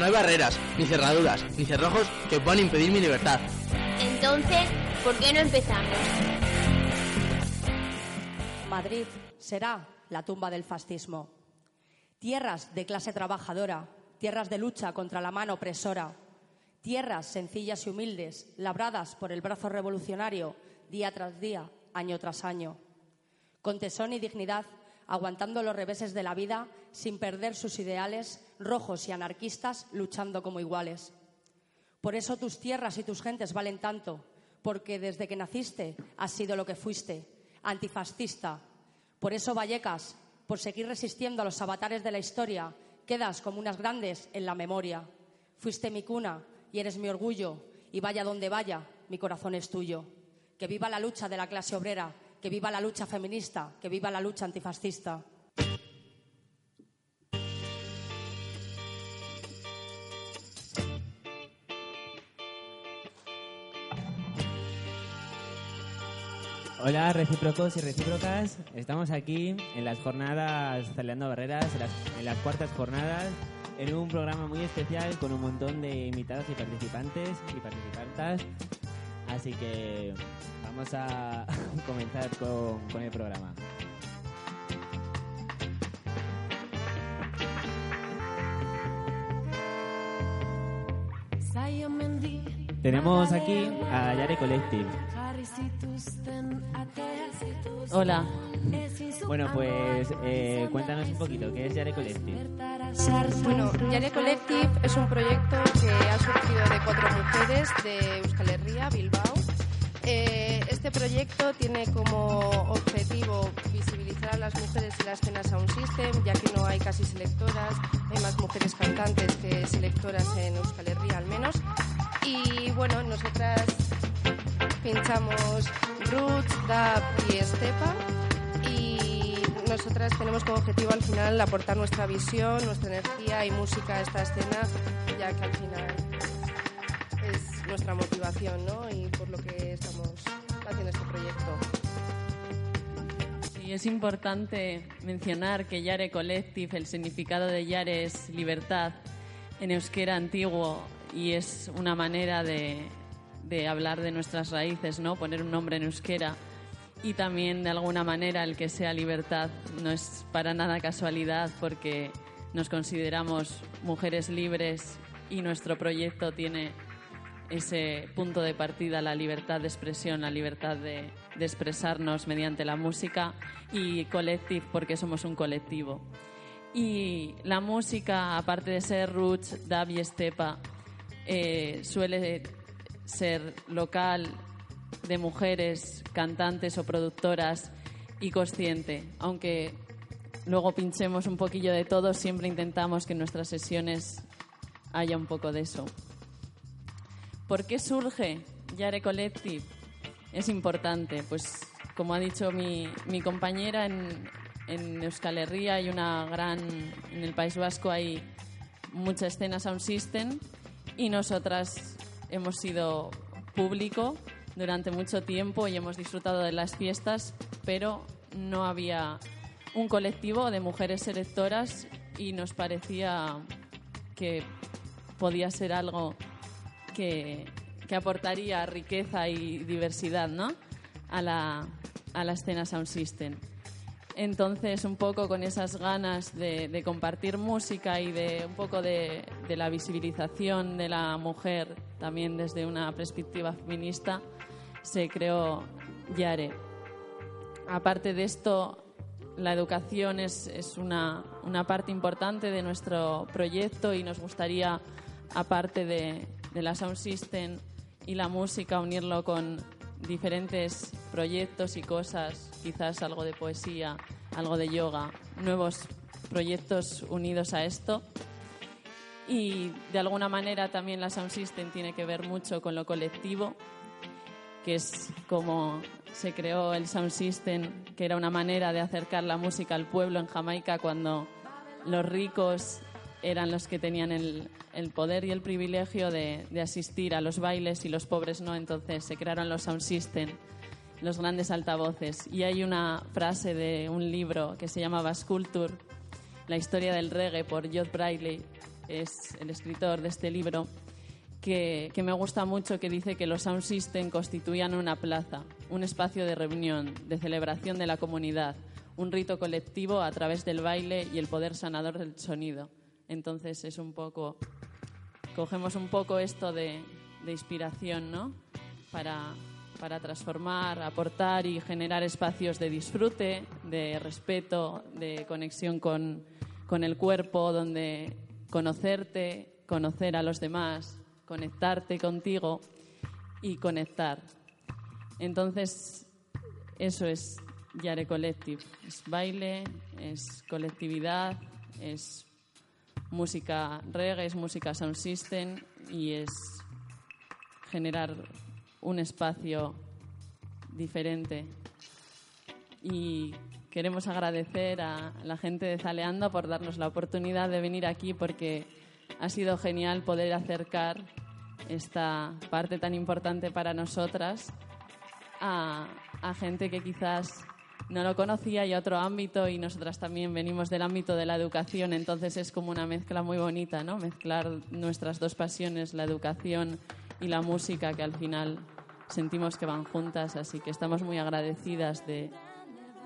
No hay barreras, ni cerraduras, ni cerrojos que puedan impedir mi libertad. Entonces, ¿por qué no empezamos? Madrid será la tumba del fascismo. Tierras de clase trabajadora, tierras de lucha contra la mano opresora, tierras sencillas y humildes, labradas por el brazo revolucionario día tras día, año tras año. Con tesón y dignidad, aguantando los reveses de la vida sin perder sus ideales, rojos y anarquistas luchando como iguales. Por eso tus tierras y tus gentes valen tanto, porque desde que naciste has sido lo que fuiste, antifascista. Por eso Vallecas, por seguir resistiendo a los avatares de la historia, quedas como unas grandes en la memoria. Fuiste mi cuna y eres mi orgullo, y vaya donde vaya, mi corazón es tuyo. Que viva la lucha de la clase obrera, que viva la lucha feminista, que viva la lucha antifascista. Hola recíprocos y recíprocas, estamos aquí en las jornadas Celeando Barreras, en las, en las cuartas jornadas, en un programa muy especial con un montón de invitados y participantes y participantes. Así que vamos a comenzar con, con el programa. Tenemos aquí a Yare Collective. Hola. Bueno, pues eh, cuéntanos un poquito, ¿qué es Yare Collective? Bueno, Yare Collective es un proyecto que ha surgido de cuatro mujeres de Euskal Herria, Bilbao. Eh, este proyecto tiene como objetivo visibilizar a las mujeres en la escena Sound System, ya que no hay casi selectoras, hay más mujeres cantantes que selectoras en Euskal Herria al menos. Y bueno, nosotras pinchamos roots, dub y estepa y nosotras tenemos como objetivo al final aportar nuestra visión, nuestra energía y música a esta escena, ya que al final es nuestra motivación ¿no? y por lo que estamos haciendo este proyecto. Y es importante mencionar que Yare Collective, el significado de Yare es libertad en euskera antiguo y es una manera de, de hablar de nuestras raíces, ¿no? Poner un nombre en euskera y también de alguna manera el que sea libertad no es para nada casualidad porque nos consideramos mujeres libres y nuestro proyecto tiene ese punto de partida, la libertad de expresión, la libertad de, de expresarnos mediante la música y collective porque somos un colectivo. Y la música, aparte de ser roots, dub y estepa, eh, suele ser local, de mujeres, cantantes o productoras y consciente. Aunque luego pinchemos un poquillo de todo, siempre intentamos que en nuestras sesiones haya un poco de eso. ¿Por qué surge Yare Collective? Es importante, pues como ha dicho mi, compañera, en, en Euskal Herria hay una gran, en el País Vasco hay mucha escena sound system y nosotras hemos sido público durante mucho tiempo y hemos disfrutado de las fiestas, pero no había un colectivo de mujeres selectoras y nos parecía que podía ser algo que, que aportaría riqueza y diversidad ¿no? a, la, a la escena Sound System. Entonces, un poco con esas ganas de, de compartir música y de un poco de, de, la visibilización de la mujer, también desde una perspectiva feminista, se creó Yare. Aparte de esto, la educación es, una, parte importante de nuestro proyecto y nos gustaría, aparte de, de la Sound System y la música, unirlo con diferentes proyectos y cosas, quizás algo de poesía, algo de yoga, nuevos proyectos unidos a esto. Y de alguna manera también la Sound System tiene que ver mucho con lo colectivo, que es como se creó el Sound System, que era una manera de acercar la música al pueblo en Jamaica cuando los ricos eran los que tenían el, el poder y el privilegio de, de, asistir a los bailes y los pobres no. Entonces se crearon los sound system, los grandes altavoces. Y hay una frase de un libro que se llama Bass Culture, la historia del reggae por Jod Briley, es el escritor de este libro, que, que me gusta mucho, que dice que los sound system constituían una plaza, un espacio de reunión, de celebración de la comunidad, un rito colectivo a través del baile y el poder sanador del sonido. Entonces es un poco, cogemos un poco esto de, de inspiración, ¿no? Para, para transformar, aportar y generar espacios de disfrute, de respeto, de conexión con, con el cuerpo, donde conocerte, conocer a los demás, conectarte contigo y conectar. Entonces, eso es Yare Collective. Es baile, es colectividad, es música reggae, es música sound system y es generar un espacio diferente. Y queremos agradecer a la gente de Zaleando por darnos la oportunidad de venir aquí porque ha sido genial poder acercar esta parte tan importante para nosotras a, a gente que quizás no lo conocía y a otro ámbito y nosotras también venimos del ámbito de la educación, entonces es como una mezcla muy bonita, ¿no? Mezclar nuestras dos pasiones, la educación y la música, que al final sentimos que van juntas, así que estamos muy agradecidas de,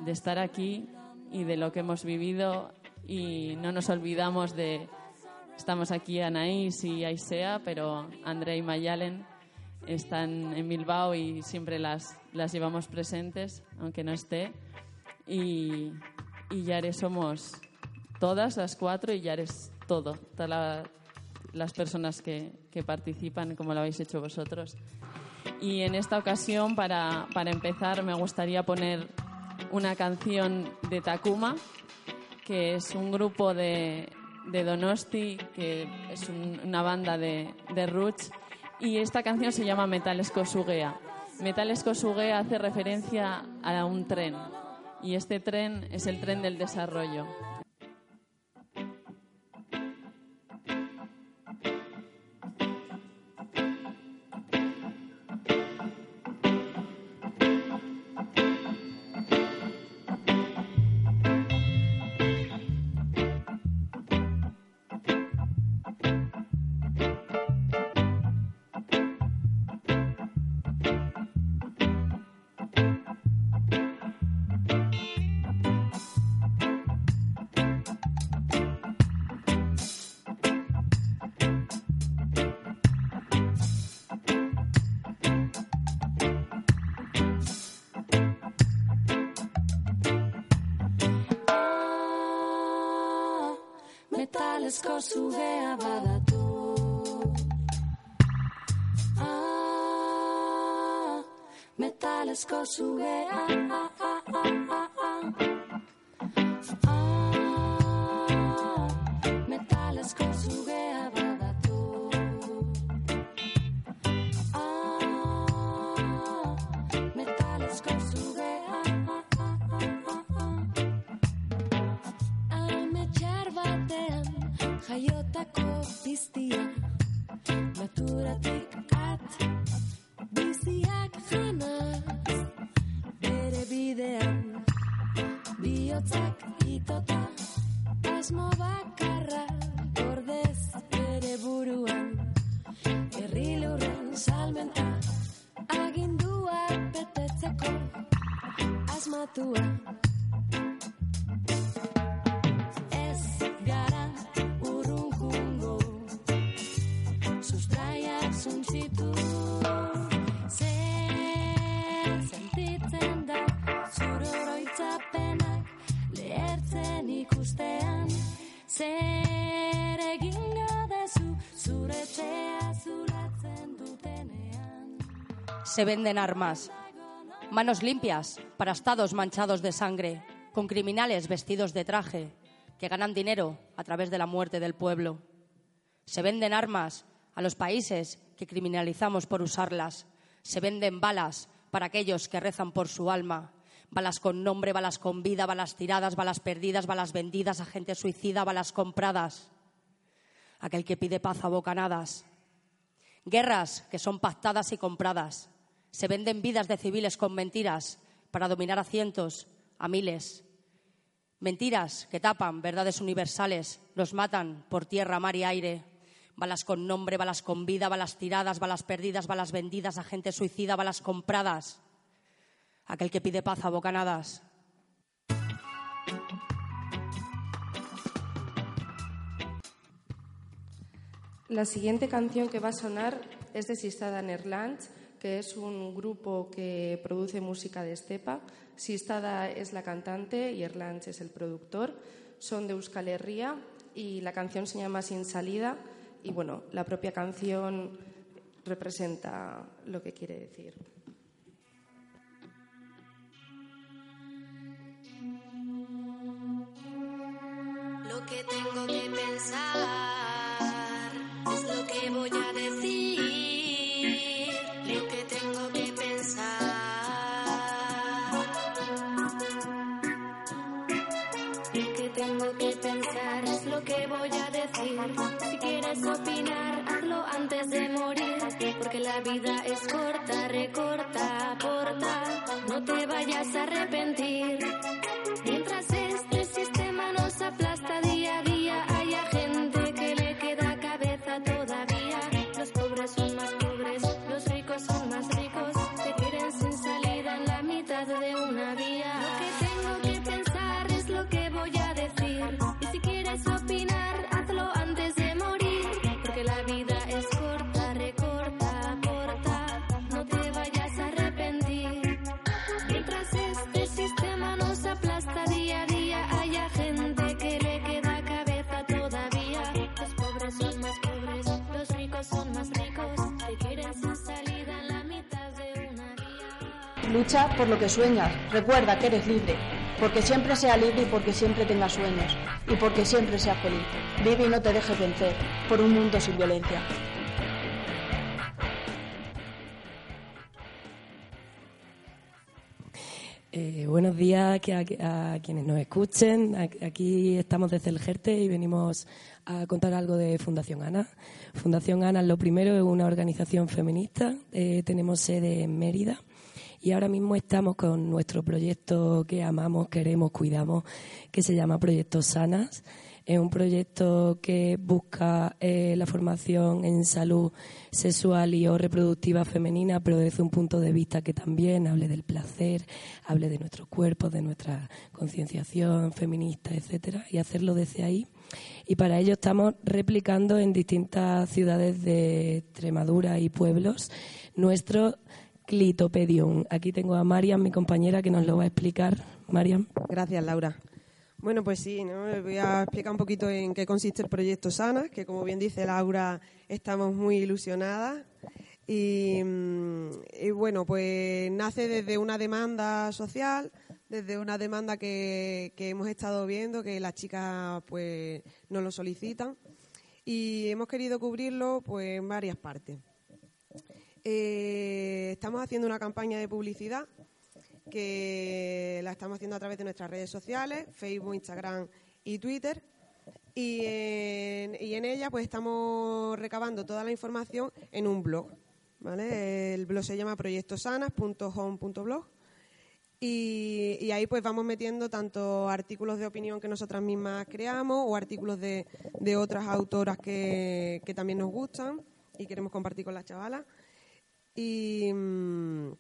de estar aquí y de lo que hemos vivido y no nos olvidamos de estamos aquí Anaís y Aisea, pero André y Mayalen están en Bilbao y siempre las, las llevamos presentes, aunque no esté. Y, y Yare somos todas las cuatro y Yare es todo, todas la- las personas que, que participan, como lo habéis hecho vosotros. Y en esta ocasión, para, para empezar, me gustaría poner una canción de Takuma, que es un grupo de, de Donosti, que es un- una banda de, de roots, y esta canción se llama Metal Escosugea. Metal Escosugea hace referencia a un tren, y este tren es el tren del desarrollo. Jaiotako piztia Naturatik at biziak janaz Se venden armas. Manos limpias para estados manchados de sangre, con criminales vestidos de traje que ganan dinero a través de la muerte del pueblo. Se venden armas a los países que criminalizamos por usarlas. Se venden balas para aquellos que rezan por su alma. Balas con nombre, balas con vida, balas tiradas, balas perdidas, balas vendidas a gente suicida, balas compradas. Aquel que pide paz a bocanadas. Guerras que son pactadas y compradas. Se venden vidas de civiles con mentiras para dominar a cientos, a miles. Mentiras que tapan verdades universales, los matan por tierra, mar y aire. Balas con nombre, balas con vida, balas tiradas, balas perdidas, balas vendidas, a gente suicida, balas compradas. Aquel que pide paz a bocanadas. La siguiente canción que va a sonar es de Sistada Nerlands, que es un grupo que produce música de estepa. Sistada es la cantante y Erlands es el productor. Son de Euskal Herria y la canción se llama Sin Salida. Y bueno, la propia canción representa lo que quiere decir. Lo que tengo que pensar es lo que voy a decir. Si quieres opinar, hazlo antes de morir. Porque la vida es corta, recorta, aporta. No te vayas a arrepentir. Mientras este sistema nos aplasta día día, Lucha por lo que sueñas. Recuerda que eres libre. Porque siempre sea libre y porque siempre tengas sueños. Y porque siempre seas feliz. Vive y no te dejes vencer por un mundo sin violencia. Eh, buenos días a, a quienes nos escuchen. Aquí estamos desde el GERTE y venimos a contar algo de Fundación ANA. Fundación ANA, lo primero, es una organización feminista. Eh, tenemos sede en Mérida y ahora mismo estamos con nuestro proyecto que amamos, queremos, cuidamos, que se llama Proyecto Sanas. Es un proyecto que busca eh, la formación en salud sexual y o reproductiva femenina, pero desde un punto de vista que también hable del placer, hable de nuestros cuerpos, de nuestra concienciación feminista, etcétera, y hacerlo desde ahí. Y para ello estamos replicando en distintas ciudades de Extremadura y pueblos nuestro Clitopedium. Aquí tengo a Mariam, mi compañera, que nos lo va a explicar. Mariam. Gracias, Laura. Bueno, pues sí, ¿no? Les voy a explicar un poquito en qué consiste el proyecto Sana, que como bien dice Laura, estamos muy ilusionadas. Y, mm, y bueno, pues nace desde una demanda social, desde una demanda que, que hemos estado viendo, que las chicas pues nos lo solicitan. Y hemos querido cubrirlo pues en varias partes. Eh, estamos haciendo una campaña de publicidad que la estamos haciendo a través de nuestras redes sociales, Facebook, Instagram y Twitter. Y en, ella pues estamos recabando toda la información en un blog. ¿vale? El blog se llama proyectosanas.home.blog y, y ahí pues vamos metiendo tanto artículos de opinión que nosotras mismas creamos o artículos de, de otras autoras que, que también nos gustan y queremos compartir con las chavalas. Y, mm,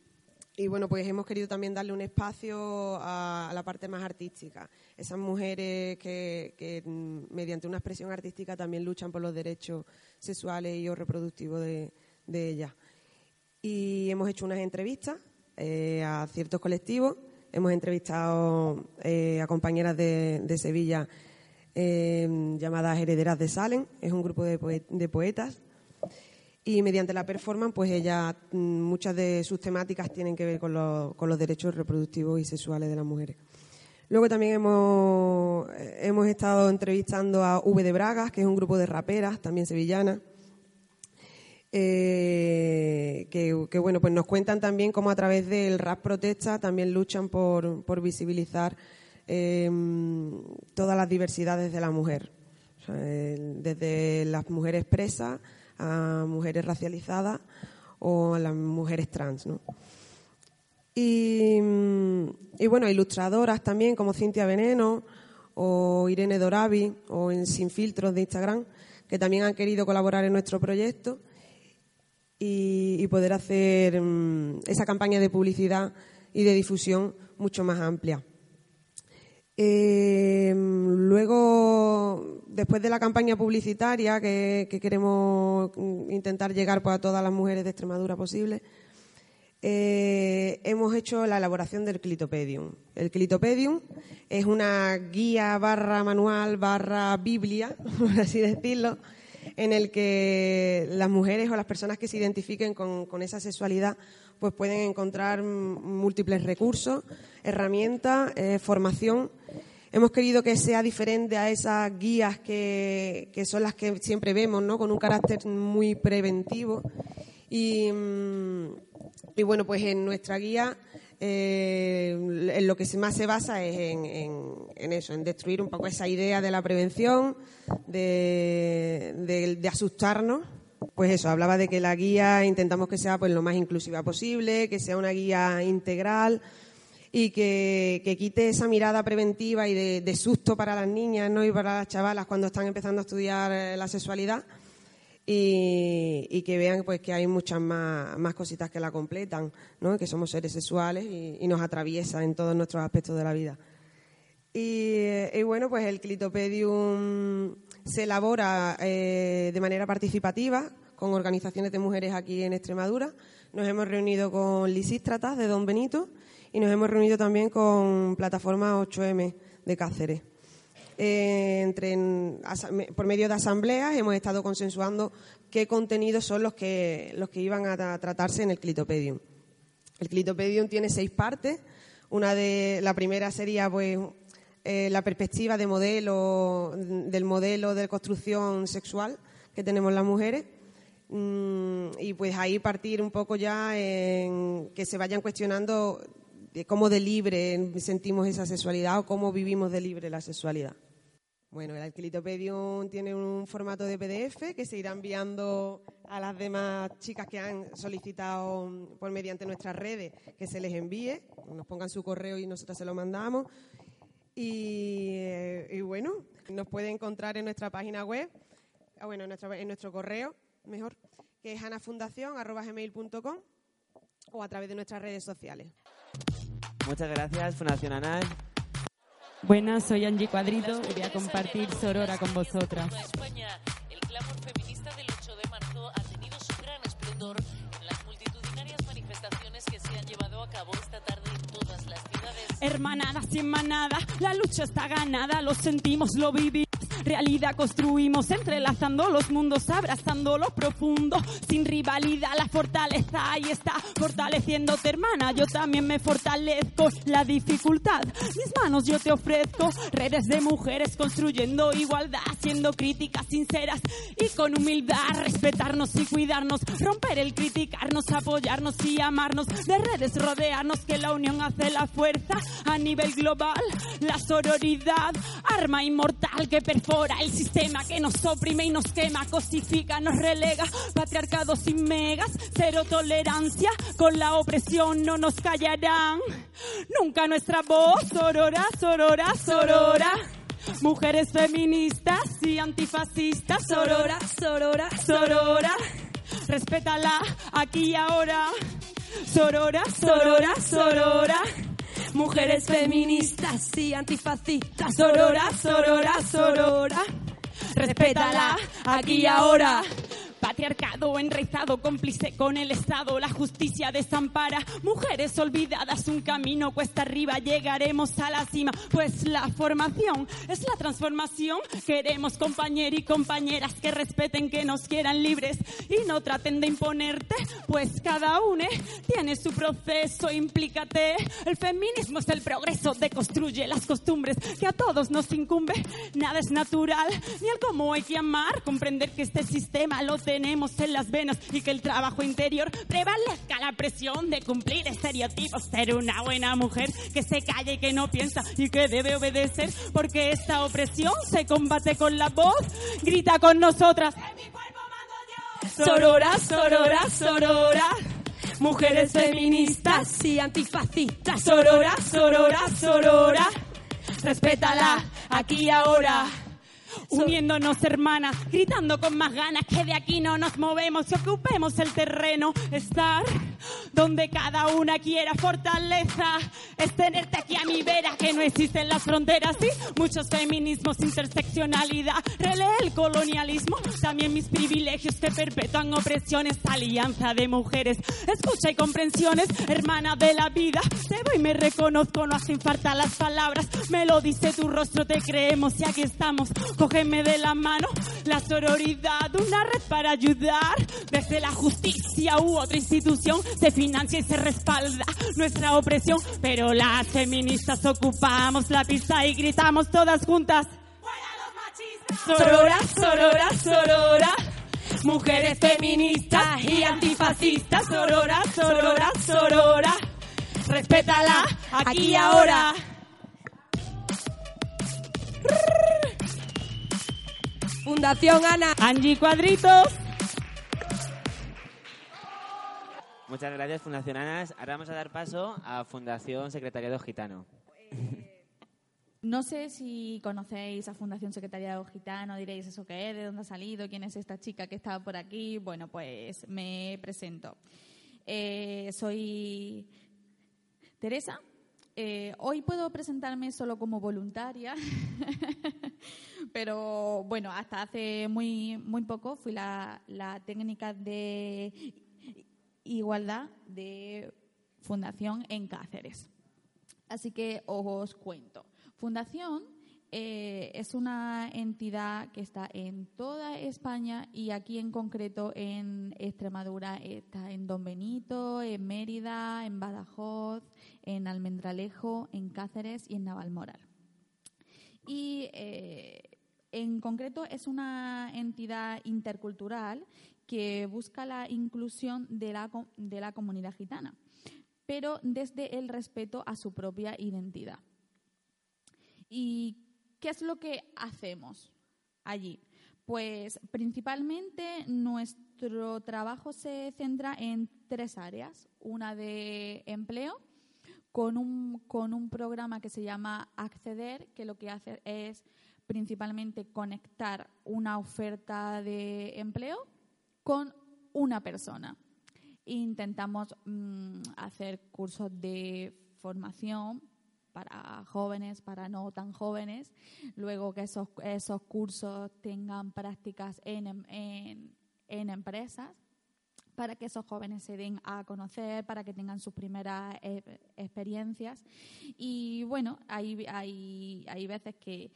y bueno, pues hemos querido también darle un espacio a, la parte más artística. Esas mujeres que, mm, mediante una expresión artística también luchan por los derechos sexuales y o reproductivos de, ellas. Y hemos hecho unas entrevistas eh, a ciertos colectivos. Hemos entrevistado eh, a compañeras de, Sevilla eh, llamadas Herederas de Salem. Es un grupo de, poe- de poetas y mediante la performance, pues ella, mm, muchas de sus temáticas tienen que ver con, los- con los derechos reproductivos y sexuales de las mujeres. Luego también hemos, eh, hemos estado entrevistando a V de Bragas, que es un grupo de raperas, también sevillanas, eh, que, bueno, pues nos cuentan también cómo a través del rap protesta también luchan por, por visibilizar eh, todas las diversidades de la mujer, desde las mujeres presas a mujeres racializadas o a las mujeres trans, ¿no? Y, mm, y bueno, ilustradoras también como Cintia Veneno o Irene Doravi o en Sin Filtros de Instagram, que también han querido colaborar en nuestro proyecto y, y poder hacer mm, esa campaña de publicidad y de difusión mucho más amplia. Eh, luego, después de la campaña publicitaria que, que queremos intentar llegar pues, a todas las mujeres de Extremadura posible, eh, hemos hecho la elaboración del Clitopedium. El Clitopedium es una guía barra manual barra Biblia, por así decirlo, en el que las mujeres o las personas que se identifiquen con, esa sexualidad pues pueden encontrar múltiples recursos, herramientas, eh, formación. Hemos querido que sea diferente a esas guías que, que son las que siempre vemos, ¿no? con un carácter muy preventivo. Y, mm, y bueno, pues en nuestra guía eh, en lo que más se basa es en, eso, en destruir un poco esa idea de la prevención, de, asustarnos. Pues eso, hablaba de que la guía intentamos que sea pues lo más inclusiva posible, que sea una guía integral y que, que quite esa mirada preventiva y de, de susto para las niñas ¿no? y para las chavalas cuando están empezando a estudiar eh, la sexualidad y, que vean pues que hay muchas más, más cositas que la completan, ¿no? que somos seres sexuales y, nos atraviesa en todos nuestros aspectos de la vida. Y, eh, bueno, pues el Clitopedium se elabora eh, de manera participativa con organizaciones de mujeres aquí en Extremadura. Nos hemos reunido con Lisístratas de Don Benito y nos hemos reunido también con Plataforma 8M de Cáceres. Eh, entre por medio de asambleas hemos estado consensuando qué contenidos son los que, los que iban a tra- tratarse en el Clitopedium. El Clitopedium tiene seis partes. Una de la primera sería pues eh, la perspectiva de modelo del modelo de construcción sexual que tenemos las mujeres. Mm, y pues ahí partir un poco ya en que se vayan cuestionando de cómo de libre sentimos esa sexualidad o cómo vivimos de libre la sexualidad. Bueno, el Clitopedium tiene un formato de PDF que se irá enviando a las demás chicas que han solicitado mm, por mediante nuestras redes que se les envíe, nos pongan su correo y nosotros se lo mandamos. Y, eh, bueno, nos puede encontrar en nuestra página web, ah, bueno, en nuestro, correo, mejor, que es anafundación.gmail.com o a través de nuestras redes sociales. Muchas gracias, Fundación ANAL. Buenas, soy Angie Cuadrito y voy a compartir Sorora con vosotras. España, el clamor feminista del 8 de marzo ha tenido su gran esplendor en las multitudinarias manifestaciones que se han llevado a cabo esta tarde en todas las ciudades. Hermanadas y en manada, la lucha está ganada, lo sentimos, lo vivimos. Realidad construimos, entrelazando los mundos, abrazando lo profundo, sin rivalidad, la fortaleza ahí está, fortaleciéndote hermana, yo también me fortalezco, la dificultad, mis manos yo te ofrezco, redes de mujeres construyendo igualdad, siendo críticas sinceras y con humildad, respetarnos y cuidarnos, romper el criticarnos, apoyarnos y amarnos, de redes rodearnos, que la unión hace la fuerza. A nivel global, la sororidad, arma inmortal que perfora el sistema que nos oprime y nos quema, cosifica, nos relega, patriarcado sin megas, cero tolerancia, con la opresión no nos callarán, nunca nuestra voz, sorora, sorora, sorora. Mujeres feministas y antifascistas, sorora, sorora, sorora. Respétala aquí y ahora. Sorora, sorora, sorora. Mujeres feministas y antifascistas, sorora, sorora, sorora. Respétala aquí ahora. Patriarcado enraizado, cómplice con el Estado, la justicia desampara. Mujeres olvidadas, un camino cuesta arriba, llegaremos a la cima. Pues la formación es la transformación. Queremos compañeros y compañeras que respeten, que nos quieran libres y no traten de imponerte. Pues cada uno tiene su proceso, implícate. El feminismo es el progreso, deconstruye las costumbres que a todos nos incumbe. Nada es natural, ni el cómo hay que amar. Comprender que este sistema lo tenemos en las venas y que el trabajo interior prevalezca la presión de cumplir estereotipos. Ser una buena mujer que se calla y que no piensa y que debe obedecer porque esta opresión se combate con la voz. Grita con nosotras. Sorora, sorora, sorora. Mujeres feministas y antifascistas. Sorora, sorora, sorora. Respétala aquí y ahora. Uniéndonos hermanas, gritando con más ganas que de aquí no nos movemos y ocupemos el terreno. Estar donde cada una quiera fortaleza. Es tenerte aquí a mi vera, que no existen las fronteras. Sí, muchos feminismos, interseccionalidad. Relee el colonialismo, también mis privilegios que perpetúan opresiones. Alianza de mujeres, escucha y comprensiones, hermana de la vida. Te voy, me reconozco, no hacen falta las palabras. Me lo dice tu rostro, te creemos y aquí estamos. Cógeme de la mano, la sororidad, una red para ayudar. Desde la justicia u otra institución se financia y se respalda nuestra opresión. Pero las feministas ocupamos la pista y gritamos todas juntas. Sorora, sorora, sorora. Mujeres feministas y antifascistas. Sorora, sorora, sorora. Respétala aquí y ahora. Fundación Ana. Angie Cuadritos. Muchas gracias, Fundación Anas. Ahora vamos a dar paso a Fundación Secretariado Gitano. No sé si conocéis a Fundación Secretariado Gitano, diréis eso que es, de dónde ha salido, quién es esta chica que está por aquí. Bueno, pues me presento. Eh, soy Teresa. Eh, hoy puedo presentarme solo como voluntaria, pero bueno, hasta hace muy, muy poco fui la, la técnica de igualdad de Fundación en Cáceres. Así que os cuento. Fundación eh, es una entidad que está en toda España y aquí en concreto en Extremadura está en Don Benito, en Mérida, en Badajoz, en Almendralejo, en Cáceres y en Navalmoral. Y eh, en concreto es una entidad intercultural que busca la inclusión de la, de la comunidad gitana, pero desde el respeto a su propia identidad. ¿Y qué es lo que hacemos allí? Pues principalmente nuestro trabajo se centra en tres áreas. Una de empleo, con un, con un programa que se llama Acceder, que lo que hace es principalmente conectar una oferta de empleo con una persona. Intentamos mm, hacer cursos de formación para jóvenes, para no tan jóvenes, luego que esos, esos cursos tengan prácticas en, en, en empresas para que esos jóvenes se den a conocer, para que tengan sus primeras eh, experiencias. Y bueno, hay, hay, hay veces que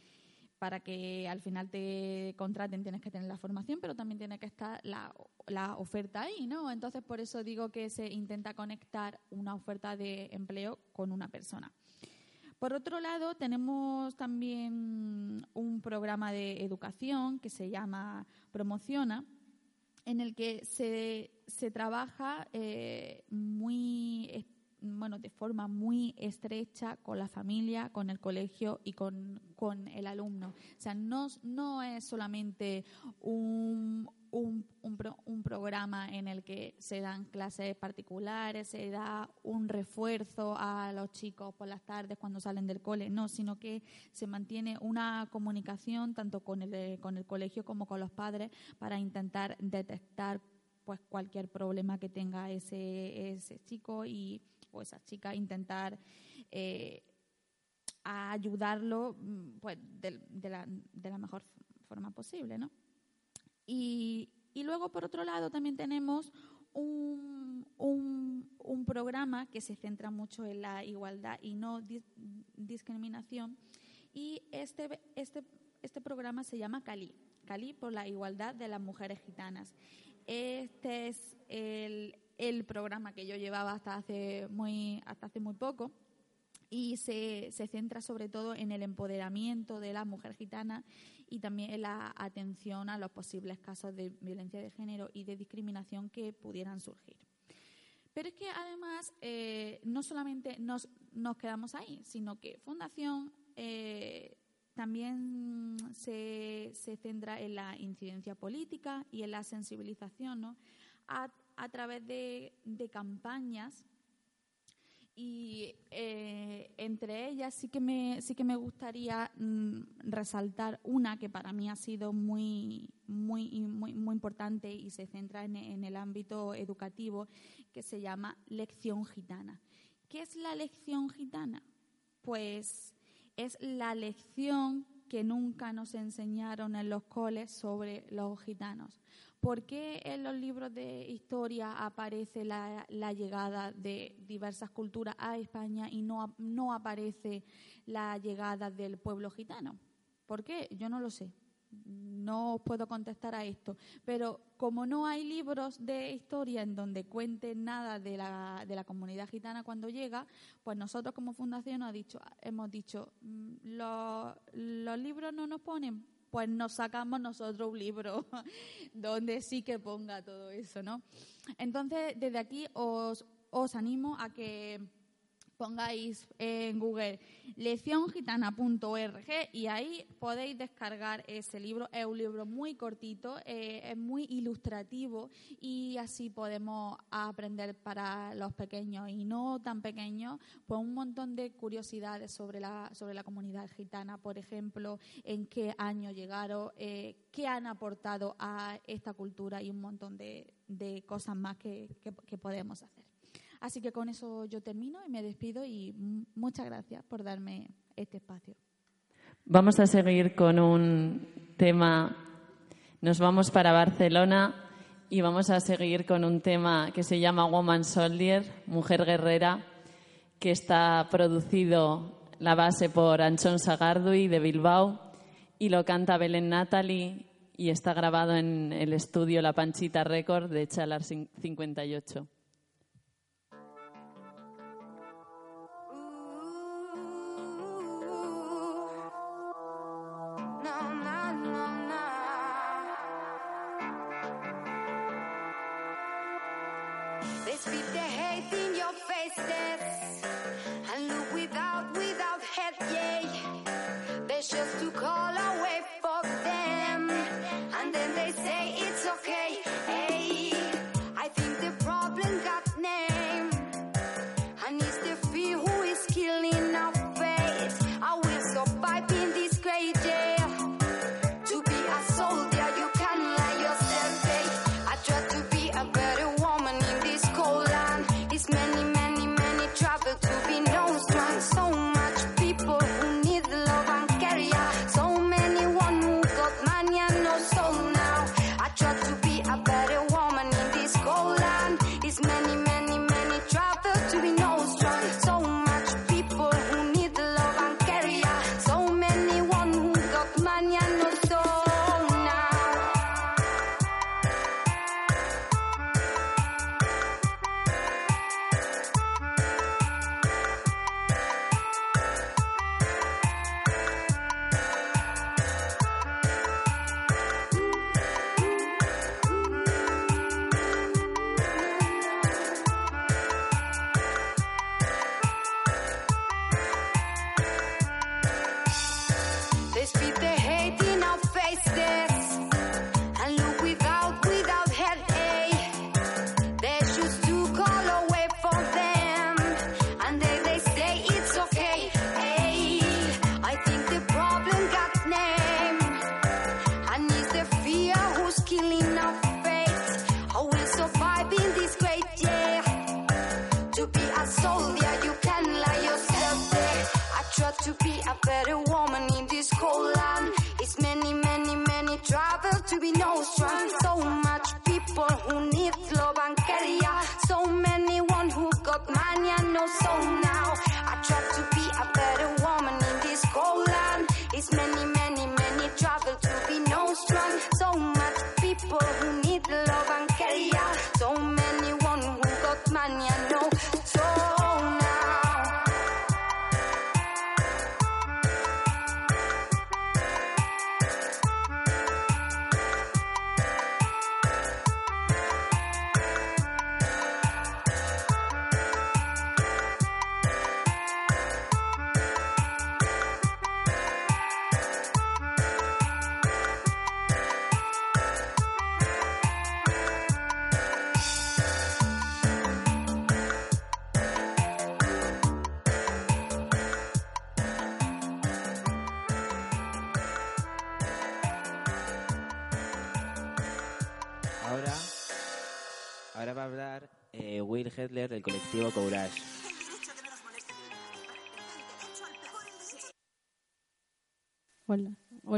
para que al final te contraten tienes que tener la formación, pero también tiene que estar la, la, oferta ahí, ¿no? Entonces, por eso digo que se intenta conectar una oferta de empleo con una persona. Por otro lado, tenemos también un programa de educación que se llama Promociona, en el que se, se trabaja eh, muy bueno, de forma muy estrecha con la familia, con el colegio y con, con el alumno. O sea, no, no es solamente un, un, un, programa en el que se dan clases particulares, se da un refuerzo a los chicos por las tardes cuando salen del cole, no, sino que se mantiene una comunicación tanto con el, con el colegio como con los padres para intentar detectar pues cualquier problema que tenga ese, ese chico y o esa chica intentar eh, ayudarlo mm, pues, de, la, de, la, mejor forma posible. ¿no? Y, luego, por otro lado, también tenemos un, un, un, programa que se centra mucho en la igualdad y no discriminación. Y este, este, este programa se llama Cali, Cali por la igualdad de las mujeres gitanas. Este es el, el programa que yo llevaba hasta hace muy, hasta hace muy poco y se, se, centra sobre todo en el empoderamiento de la mujer gitana y también la atención a los posibles casos de violencia de género y de discriminación que pudieran surgir. Pero es que además eh, no solamente nos, nos, quedamos ahí, sino que Fundación eh, también se, se, centra en la incidencia política y en la sensibilización ¿no? a, a través de, campañas y eh, entre ellas sí que me, sí que me gustaría mm, resaltar una que para mí ha sido muy, muy, muy, muy importante y se centra en, en el ámbito educativo, que se llama Lección Gitana. ¿Qué es la lección gitana? Pues es la lección que nunca nos enseñaron en los coles sobre los gitanos. ¿Por qué en los libros de historia aparece la, llegada de diversas culturas a España y no, no aparece la llegada del pueblo gitano? ¿Por qué? Yo no lo sé. No os puedo contestar a esto. Pero como no hay libros de historia en donde cuenten nada de la, de la comunidad gitana cuando llega, pues nosotros como fundación hemos dicho, "Mm, los libros no nos ponen, pues nos sacamos nosotros un libro donde sí que ponga todo eso, ¿no? Entonces, desde aquí os, os animo a que pongáis en Google lecciongitana.org y ahí podéis descargar ese libro. Es un libro muy cortito, eh, es muy ilustrativo y así podemos aprender para los pequeños y no tan pequeños, pues un montón de curiosidades sobre la, sobre la comunidad gitana, por ejemplo, en qué año llegaron, eh, qué han aportado a esta cultura y un montón de, de cosas más que, que- que podemos hacer. Así que con eso yo termino y me despido y muchas gracias por darme este espacio. Vamos a seguir con un tema. Nos vamos para Barcelona y vamos a seguir con un tema que se llama Woman Soldier, Mujer Guerrera, que está producido la base por Anchón Sagardui de Bilbao y lo canta Belén Natalie y está grabado en el estudio La Panchita Record de Chalar 58.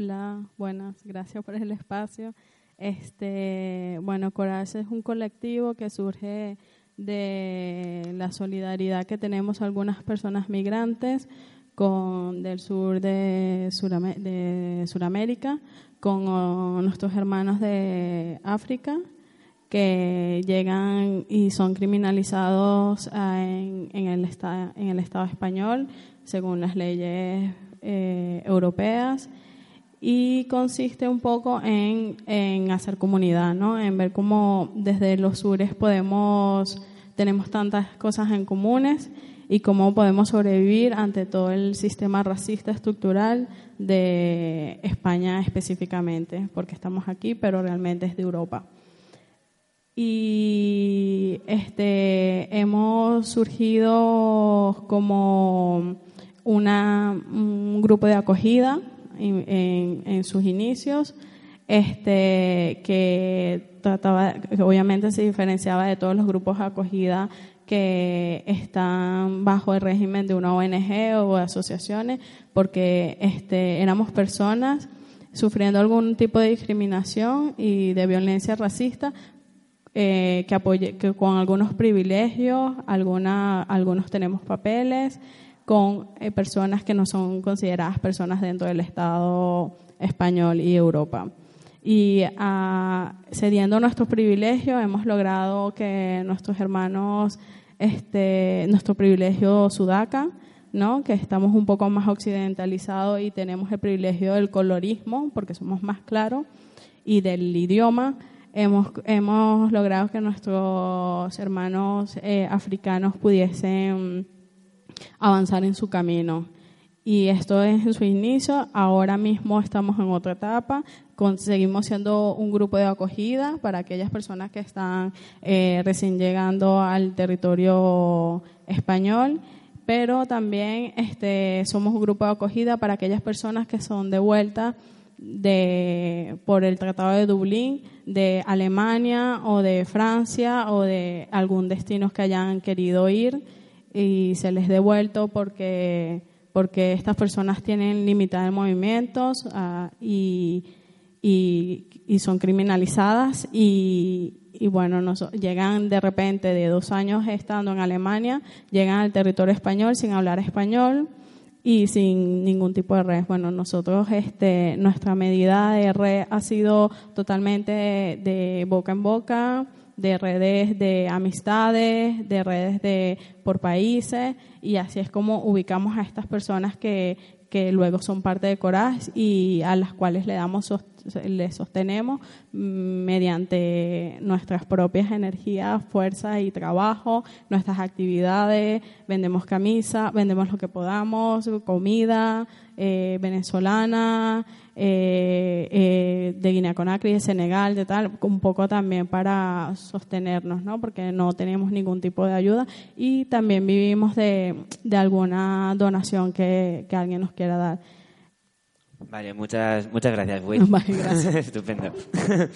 Hola, buenas, gracias por el espacio. Este, bueno, Courage es un colectivo que surge de la solidaridad que tenemos algunas personas migrantes con del sur de, Surame- de Suramérica con nuestros hermanos de África que llegan y son criminalizados ah, en, en el, esta- en el Estado español según las leyes eh, europeas y consiste un poco en, en hacer comunidad, ¿no? en ver cómo desde los sures podemos, tenemos tantas cosas en comunes y cómo podemos sobrevivir ante todo el sistema racista estructural de España específicamente, porque estamos aquí, pero realmente es de Europa. Y este, hemos surgido como una, un grupo de acogida en, sus inicios, este, que trataba, obviamente se diferenciaba de todos los grupos de acogida que están bajo el régimen de una ONG o asociaciones, porque este, éramos personas sufriendo algún tipo de discriminación y de violencia racista, eh, que, apoye, que con algunos privilegios, alguna, algunos tenemos papeles, con eh, personas que no son consideradas personas dentro del Estado español y Europa. Y ah, cediendo nuestros privilegios hemos logrado que nuestros hermanos, este, nuestro privilegio sudaca, ¿no? que estamos un poco más occidentalizados y tenemos el privilegio del colorismo, porque somos más claros, y del idioma, hemos, hemos logrado que nuestros hermanos eh, africanos pudiesen avanzar en su camino. Y esto es en su inicio, ahora mismo estamos en otra etapa, seguimos siendo un grupo de acogida para aquellas personas que están eh, recién llegando al territorio español, pero también este, somos un grupo de acogida para aquellas personas que son de vuelta de, por el Tratado de Dublín de Alemania o de Francia o de algún destino que hayan querido ir y se les devuelto porque, porque estas personas tienen limitados movimientos ah, y, y, y son criminalizadas y, y bueno, nos, llegan de repente de dos años estando en Alemania, llegan al territorio español sin hablar español y sin ningún tipo de red. Bueno, nosotros, este, nuestra medida de red ha sido totalmente de boca en boca, de redes de amistades, de redes de por países y así es como ubicamos a estas personas que, que luego son parte de Coraz y a las cuales le damos les sostenemos mediante nuestras propias energías, fuerza y trabajo, nuestras actividades, vendemos camisa, vendemos lo que podamos, comida eh, venezolana, eh, eh, de Guinea Conakry, de Senegal, de tal, un poco también para sostenernos, ¿no? Porque no tenemos ningún tipo de ayuda y también vivimos de, alguna donación que alguien nos quiera dar. Vale, muchas, muchas gracias, Will. Vale, gracias. Estupendo.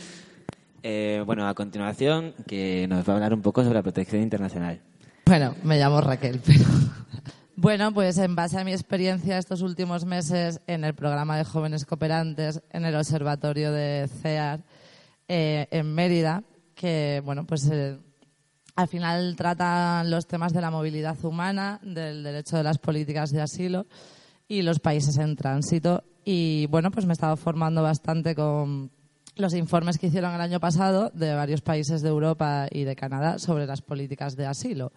Eh, bueno, a continuación, que nos va a hablar un poco sobre la protección internacional. Bueno, me llamo Raquel, pero... Bueno, pues en base a mi experiencia estos últimos meses en el programa de jóvenes cooperantes en el observatorio de CEAR eh, en Mérida, que bueno, pues eh, al final tratan los temas de la movilidad humana, del derecho de las políticas de asilo y los países en tránsito. Y bueno, pues me he estado formando bastante con los informes que hicieron el año pasado de varios países de Europa y de Canadá sobre las políticas de asilo.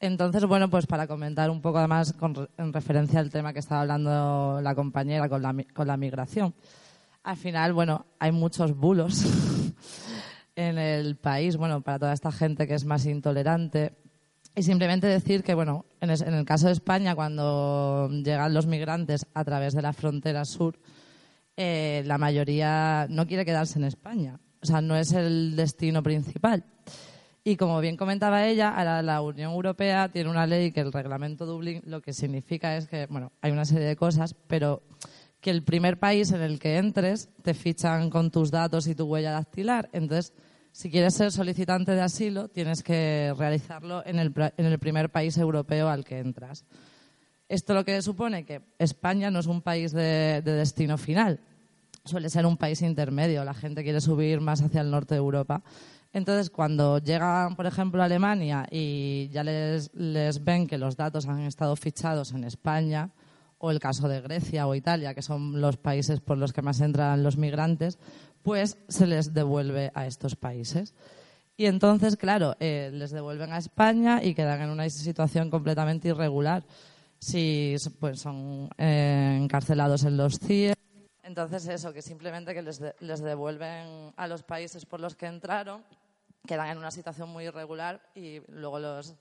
Entonces, bueno, pues para comentar un poco además con en referencia al tema que estaba hablando la compañera con la, con la migración. Al final, bueno, hay muchos bulos en el país, bueno, para toda esta gente que es más intolerante. Y simplemente decir que, bueno, en, el caso de España, cuando llegan los migrantes a través de la frontera sur, eh, la mayoría no quiere quedarse en España. O sea, no es el destino principal. Y como bien comentaba ella, ahora la Unión Europea tiene una ley que el reglamento Dublín lo que significa es que, bueno, hay una serie de cosas, pero que el primer país en el que entres te fichan con tus datos y tu huella dactilar. Entonces, Si quieres ser solicitante de asilo, tienes que realizarlo en el, primer país europeo al que entras. Esto lo que supone que España no es un país de, de destino final, suele ser un país intermedio. La gente quiere subir más hacia el norte de Europa. Entonces, cuando llegan, por ejemplo, a Alemania y ya les, les, ven que los datos han estado fichados en España, o el caso de Grecia o Italia, que son los países por los que más entran los migrantes, pues se les devuelve a estos países. Y entonces, claro, eh, les devuelven a España y quedan en una situación completamente irregular. Si pues, son eh, encarcelados en los CIE. Entonces, eso, que simplemente que les, de, les devuelven a los países por los que entraron, quedan en una situación muy irregular y luego los,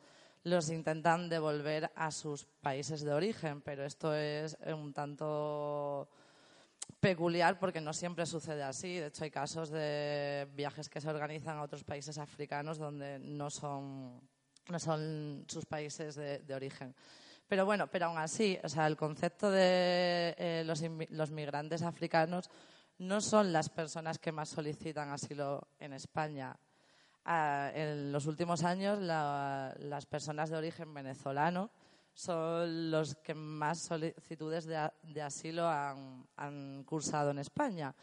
los intentan devolver a sus países de origen. Pero esto es un tanto peculiar porque no siempre sucede así. De hecho, hay casos de viajes que se organizan a otros países africanos donde no son, no son sus países de, origen. Pero bueno, pero aún así, o sea, el concepto de eh, los, los, migrantes africanos no son las personas que más solicitan asilo en España. Ah, en los últimos años, la, las personas de origen venezolano son los que más solicitudes de, asilo han, cursado en España.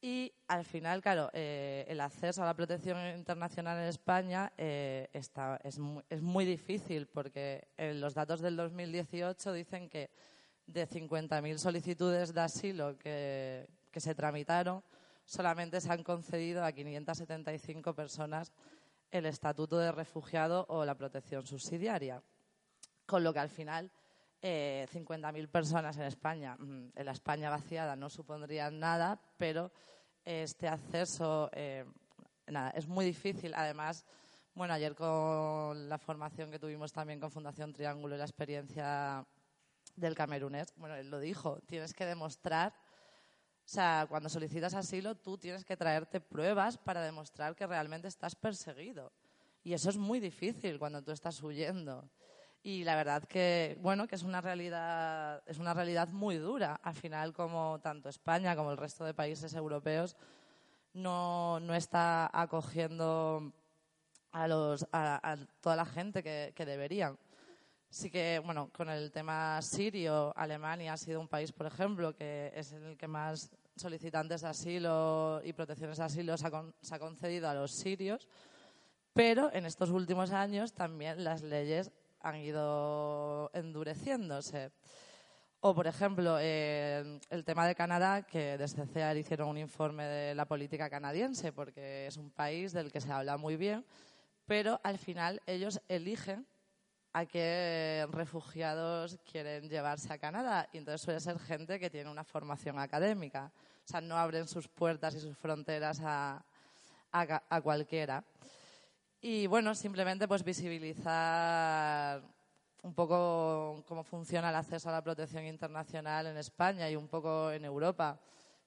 Y al final, claro, eh, el acceso a la protección internacional en España eh, está, es, muy, es, muy, difícil porque en los datos del 2018 dicen que de 50.000 solicitudes de asilo que, que, se tramitaron, solamente se han concedido a 575 personas el estatuto de refugiado o la protección subsidiaria. Con lo que al final eh, 50.000 personas en España, mm, en la España vaciada no supondrían nada, pero este acceso, eh, nada, es muy difícil. Además, bueno, ayer con la formación que tuvimos también con Fundación Triángulo y la experiencia del camerunés, bueno, él lo dijo, tienes que demostrar, o sea, cuando solicitas asilo, tú tienes que traerte pruebas para demostrar que realmente estás perseguido. Y eso es muy difícil cuando tú estás huyendo y la verdad que bueno que es una realidad es una realidad muy dura. Al final como tanto España como el resto de países europeos no, no está acogiendo a los a, a toda la gente que, que, deberían. Sí que bueno con el tema sirio Alemania ha sido un país por ejemplo que es el que más solicitantes de asilo y protecciones de asilo se ha, con, se ha concedido a los sirios pero en estos últimos años también las leyes han ido endureciéndose. O, por ejemplo, eh, el tema de Canadá, que desde CEAR hicieron un informe de la política canadiense, porque es un país del que se habla muy bien, pero al final ellos eligen a qué refugiados quieren llevarse a Canadá. Y entonces suele ser gente que tiene una formación académica. O sea, no abren sus puertas y sus fronteras a, a, a cualquiera. Y bueno, simplemente pues visibilizar un poco cómo funciona el acceso a la protección internacional en España y un poco en Europa,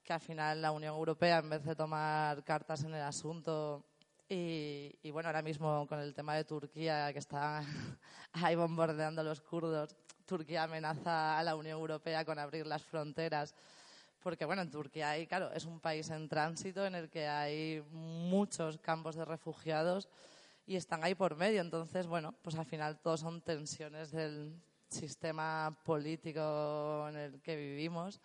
que al final la Unión Europea, en vez de tomar cartas en el asunto, y, bueno, ahora mismo con el tema de Turquía, que está ahí bombardeando a los kurdos, Turquía amenaza a la Unión Europea con abrir las fronteras. Porque bueno, en Turquía hay, claro, es un país en tránsito en el que hay muchos campos de refugiados y están ahí por medio. Entonces, bueno, pues al final todo son tensiones del sistema político en el que vivimos.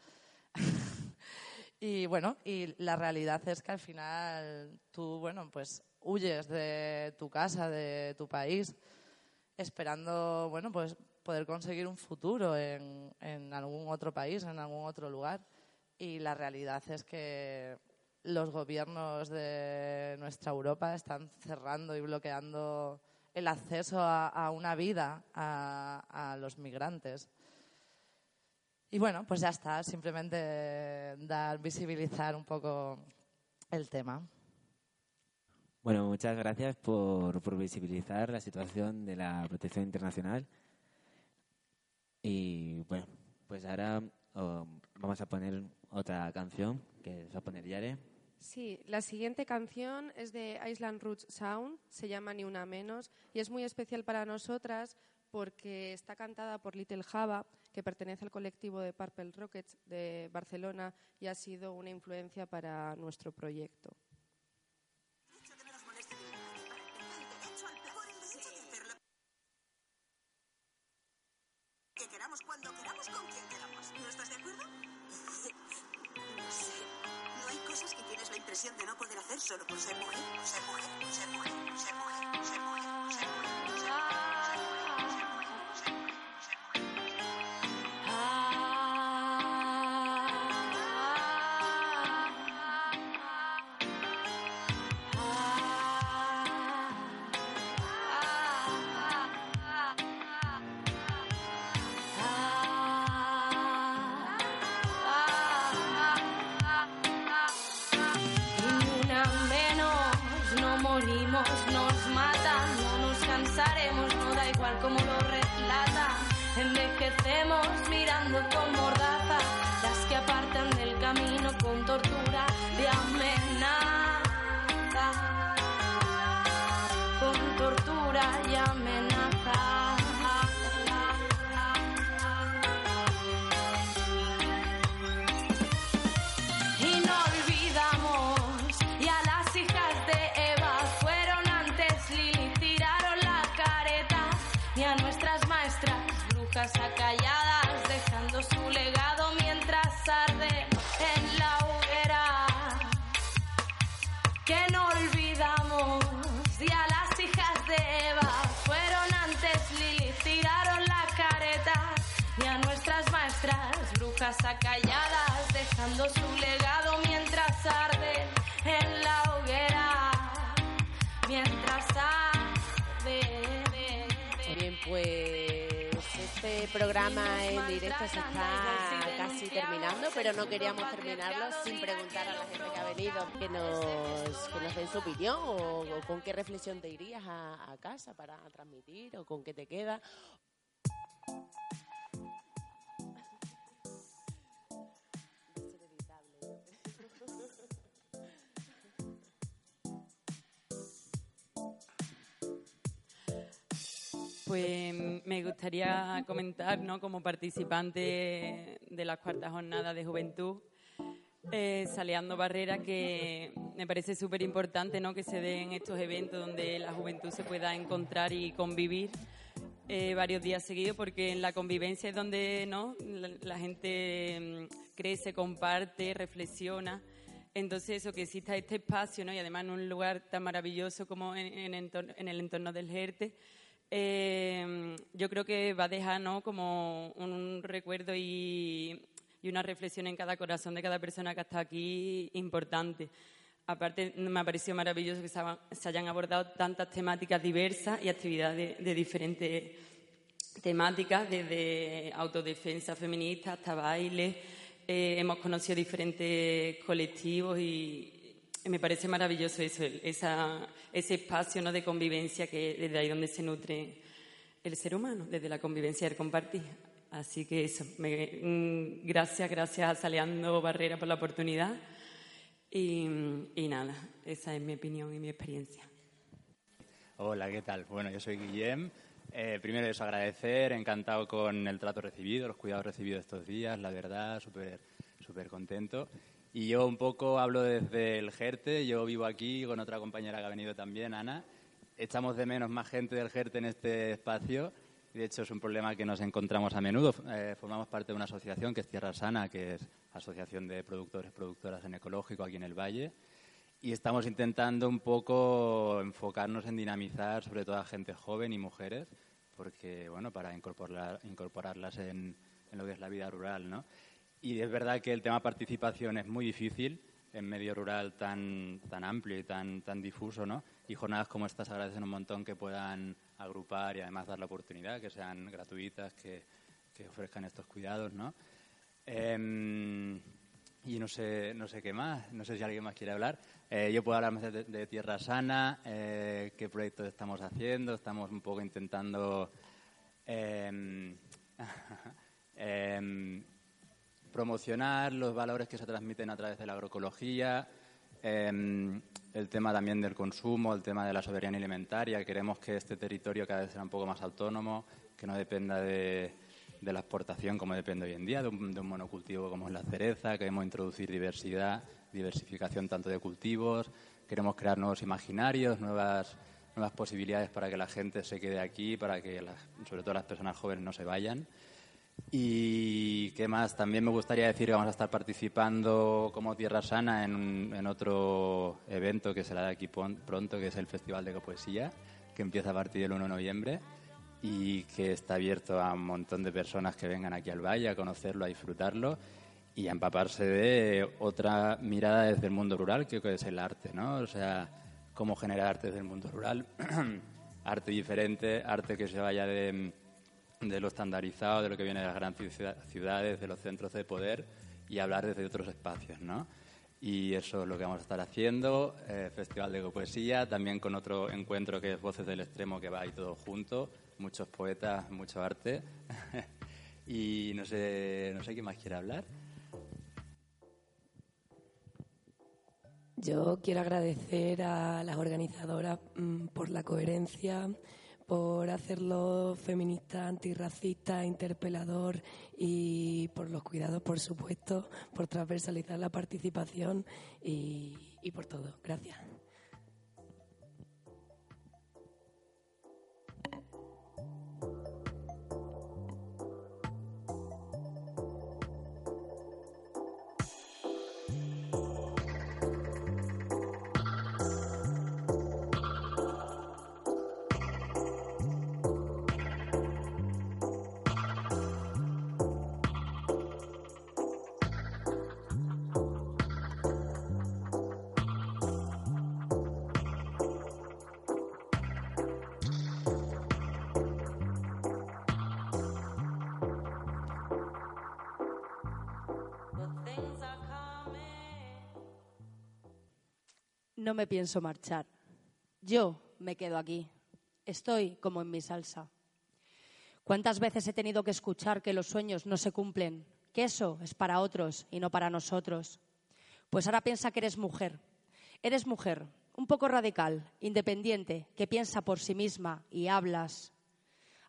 y bueno, y la realidad es que al final tú, bueno, pues huyes de tu casa, de tu país, esperando, bueno, pues poder conseguir un futuro en, en algún otro país, en algún otro lugar. Y la realidad es que los gobiernos de nuestra Europa están cerrando y bloqueando el acceso a, una vida a, a, los migrantes. Y bueno, pues ya está, simplemente dar, visibilizar un poco el tema. Bueno, muchas gracias por, por visibilizar la situación de la protección internacional. Y bueno, pues ahora oh, vamos a poner otra canción que va a poner Yare. Sí, la siguiente canción es de Island Roots Sound, se llama Ni Una Menos y es muy especial para nosotras porque está cantada por Little Java, que pertenece al colectivo de Purple Rockets de Barcelona y ha sido una influencia para nuestro proyecto. Brujas acalladas, dejando su legado mientras arde en la hoguera. Mientras arde. Bien, pues este programa en directo se está casi terminando, pero no queríamos terminarlo sin preguntar a la gente que ha venido que nos, que nos den su opinión o, o con qué reflexión te irías a, a casa para transmitir o con qué te queda. Pues me gustaría comentar, ¿no? como participante de las cuartas jornadas de juventud, eh, Saleando Barrera, que me parece súper importante ¿no? que se den estos eventos donde la juventud se pueda encontrar y convivir eh, varios días seguidos, porque en la convivencia es donde ¿no? la, la gente mm, crece, comparte, reflexiona. Entonces, eso, que exista este espacio, ¿no? y además en un lugar tan maravilloso como en, en entor- en el entorno del Jerte, eh, yo creo que va a dejar como un recuerdo y, una reflexión en cada corazón de cada persona que está aquí importante. Aparte, me ha parecido maravilloso que se, hayan abordado tantas temáticas diversas y actividades de, de diferentes temáticas, desde autodefensa feminista hasta baile. Eh, hemos conocido diferentes colectivos y me parece maravilloso eso, esa- ese espacio ¿no? de convivencia que desde ahí donde se nutre el ser humano, desde la convivencia y el compartir. Así que eso, me- mm, gracias, gracias a Saleando Barrera por la oportunidad. Y, y nada, esa es mi opinión y mi experiencia. Hola, ¿qué tal? Bueno, yo soy Guillem. Eh, primero eso, agradecer, encantado con el trato recibido, los cuidados recibidos estos días, la verdad, súper súper contento. Y yo un poco hablo desde el Jerte, yo vivo aquí con otra compañera que ha venido también, Ana. Echamos de menos más gente del Jerte en este espacio y de hecho es un problema que nos encontramos a menudo. Eh, formamos parte de una asociación que es Tierra Sana, que es Asociación de Productores Productoras en Ecológico aquí en el Valle. Y estamos intentando un poco enfocarnos en dinamizar sobre todo a gente joven y mujeres, porque, bueno, para incorporar, incorporarlas en, en lo que es la vida rural, ¿no? Y es verdad que el tema participación es muy difícil en medio rural tan, tan amplio y tan, tan difuso, ¿no? Y jornadas como estas agradecen un montón que puedan agrupar y además dar la oportunidad, que sean gratuitas, que, que ofrezcan estos cuidados, ¿no? Em, y no sé, no sé qué más, no sé si alguien más quiere hablar. Eh, yo puedo hablar más de, de Tierra Sana, eh, qué proyectos estamos haciendo, estamos un poco intentando em, em, promocionar los valores que se transmiten a través de la agroecología, em, el tema también del consumo, el tema de la soberanía alimentaria. Queremos que este territorio cada vez sea un poco más autónomo, que no dependa de, la exportación como depende hoy en día, de un, de un monocultivo como es la cereza. Queremos introducir diversidad, diversificación tanto de cultivos. Queremos crear nuevos imaginarios, nuevas, nuevas posibilidades para que la gente se quede aquí, para que las- sobre todo las personas jóvenes no se vayan. Y qué más, también me gustaría decir que vamos a estar participando como Tierra Sana en, en otro evento que será de aquí pronto, que es el Festival de Poesía, que empieza a partir del 1 de noviembre y que está abierto a un montón de personas que vengan aquí al valle a conocerlo, a disfrutarlo y a empaparse de otra mirada desde el mundo rural, que es el arte, ¿no? O sea, cómo generar arte desde el mundo rural, arte diferente, arte que se vaya de, de lo estandarizado, de lo que viene de las grandes ciudad- ciudades, de los centros de poder y hablar desde otros espacios, ¿no? Y eso es lo que vamos a estar haciendo, eh, Festival de Poesía, también con otro encuentro que es Voces del Extremo, que va ahí todo junto, muchos poetas, mucho arte. y no sé, no sé quién más quiere hablar. Yo quiero agradecer a las organizadoras mm, por la coherencia, por hacerlo feminista, antirracista, interpelador y por los cuidados, por supuesto, por transversalizar la participación y, y por todo. Gracias. No me pienso marchar. Yo me quedo aquí. Estoy como en mi salsa. ¿Cuántas veces he tenido que escuchar que los sueños no se cumplen? Que eso es para otros y no para nosotros. Pues ahora piensa que eres mujer. Eres mujer, un poco radical, independiente, que piensa por sí misma y hablas.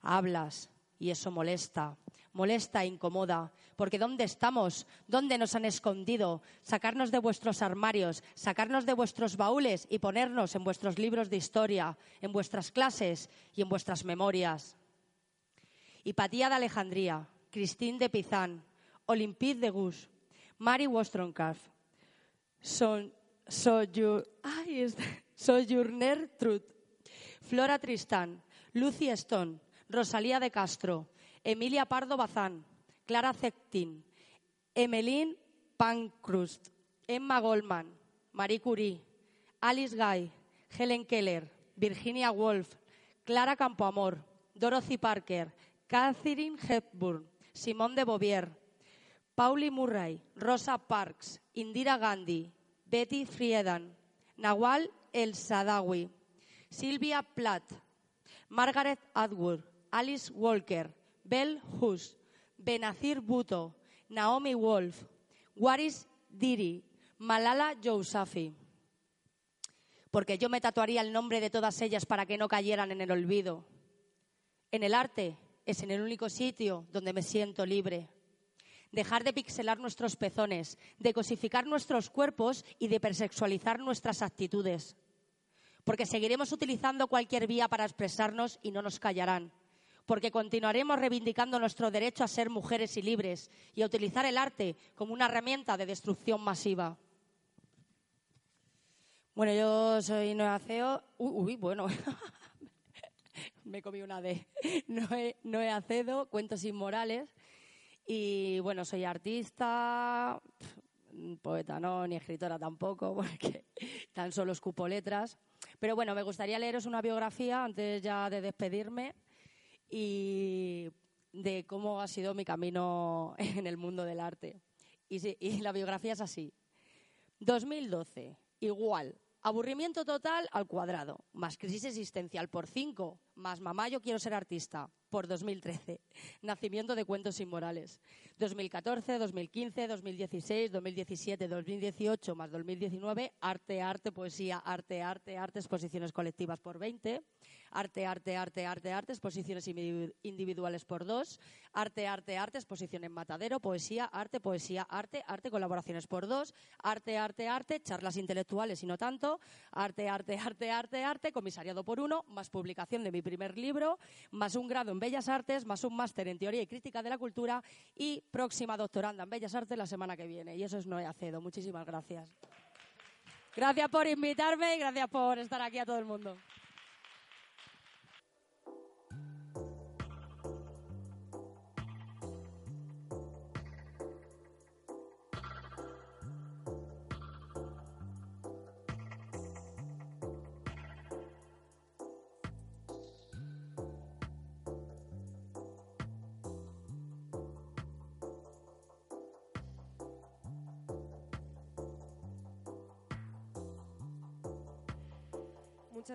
Hablas y eso molesta. Molesta incomoda. Porque ¿dónde estamos? ¿Dónde nos han escondido? Sacarnos de vuestros armarios, sacarnos de vuestros baúles y ponernos en vuestros libros de historia, en vuestras clases y en vuestras memorias. Hipatía de Alejandría, Christine de Pizán, Olympique de Gus, Mary Wollstonecraft, Son, Sojourner Truth, Flora Tristán, Lucy Stone, Rosalía de Castro, Emilia Pardo Bazán, Clara Zetkin, Emmeline Pankhurst, Emma Goldman, Marie Curie, Alice Guy, Helen Keller, Virginia Woolf, Clara Campoamor, Dorothy Parker, Catherine Hepburn, Simone de Beauvoir, Pauli Murray, Rosa Parks, Indira Gandhi, Betty Friedan, Nawal El Sadawi, Sylvia Plath, Margaret Atwood, Alice Walker, Bell Hus, Benazir Bhutto, Naomi Wolf, Waris Diri, Malala Yousafzai. Porque yo me tatuaría el nombre de todas ellas para que no cayeran en el olvido. En el arte es en el único sitio donde me siento libre. Dejar de pixelar nuestros pezones, de cosificar nuestros cuerpos y de hipersexualizar nuestras actitudes. Porque seguiremos utilizando cualquier vía para expresarnos y no nos callarán. Porque continuaremos reivindicando nuestro derecho a ser mujeres y libres y a utilizar el arte como una herramienta de destrucción masiva. Bueno, yo soy Noé CEO. Uy, uy, bueno. Me comí una de Noé, Noé Acedo, Cuentos Inmorales. Y bueno, soy artista, poeta no, ni escritora tampoco, porque tan solo escupo letras. Pero bueno, me gustaría leeros una biografía antes ya de despedirme y de cómo ha sido mi camino en el mundo del arte. Y, la biografía es así. 2012, igual. Aburrimiento total al cuadrado, más crisis existencial por 5, más mamá yo quiero ser artista por 2013. Nacimiento de cuentos inmorales. 2014, 2015, 2016, 2017, 2018 más 2019, arte, arte, poesía, arte, arte, arte, exposiciones colectivas por 20, arte, arte, arte, arte, arte, exposiciones individu- individuales por 2, arte, arte, arte, exposición en matadero, poesía, arte, poesía, arte, arte, colaboraciones por 2, arte, arte, arte, charlas intelectuales y no tanto, arte, arte, arte, arte, arte, comisariado por 1, más publicación de mi primer libro, más un grado en Bellas Artes, más un máster en Teoría y Crítica de la Cultura y próxima doctoranda en Bellas Artes la semana que viene. Y eso es Noé Acedo. Muchísimas gracias. Gracias por invitarme y gracias por estar aquí a todo el mundo.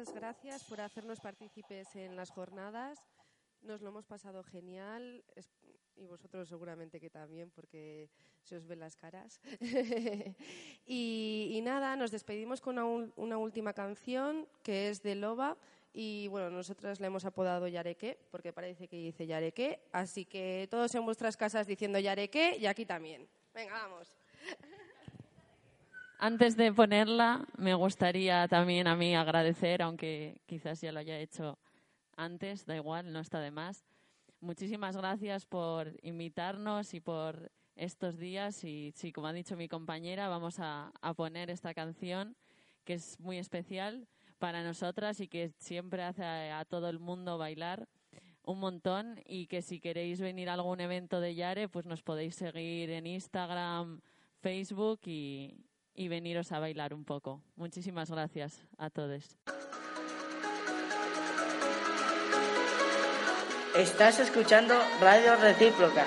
Muchas gracias por hacernos partícipes en las jornadas. Nos lo hemos pasado genial y vosotros seguramente que también porque se os ven las caras. y, nada, nos despedimos con una, una última canción que es de Loba y bueno, nosotras la hemos apodado Yareque porque parece que dice Yareque, así que todos en vuestras casas diciendo Yareque y aquí también. Venga, vamos. Antes de ponerla, me gustaría también a mí agradecer, aunque quizás ya lo haya hecho antes, da igual, no está de más. Muchísimas gracias por invitarnos y por estos días. Y sí, como ha dicho mi compañera, vamos a, a poner esta canción que es muy especial para nosotras y que siempre hace a, a todo el mundo bailar un montón y que si queréis venir a algún evento de Yare, pues nos podéis seguir en Instagram, Facebook y, y veniros a bailar un poco. Muchísimas gracias a todos. Estás escuchando Radio Recíproca.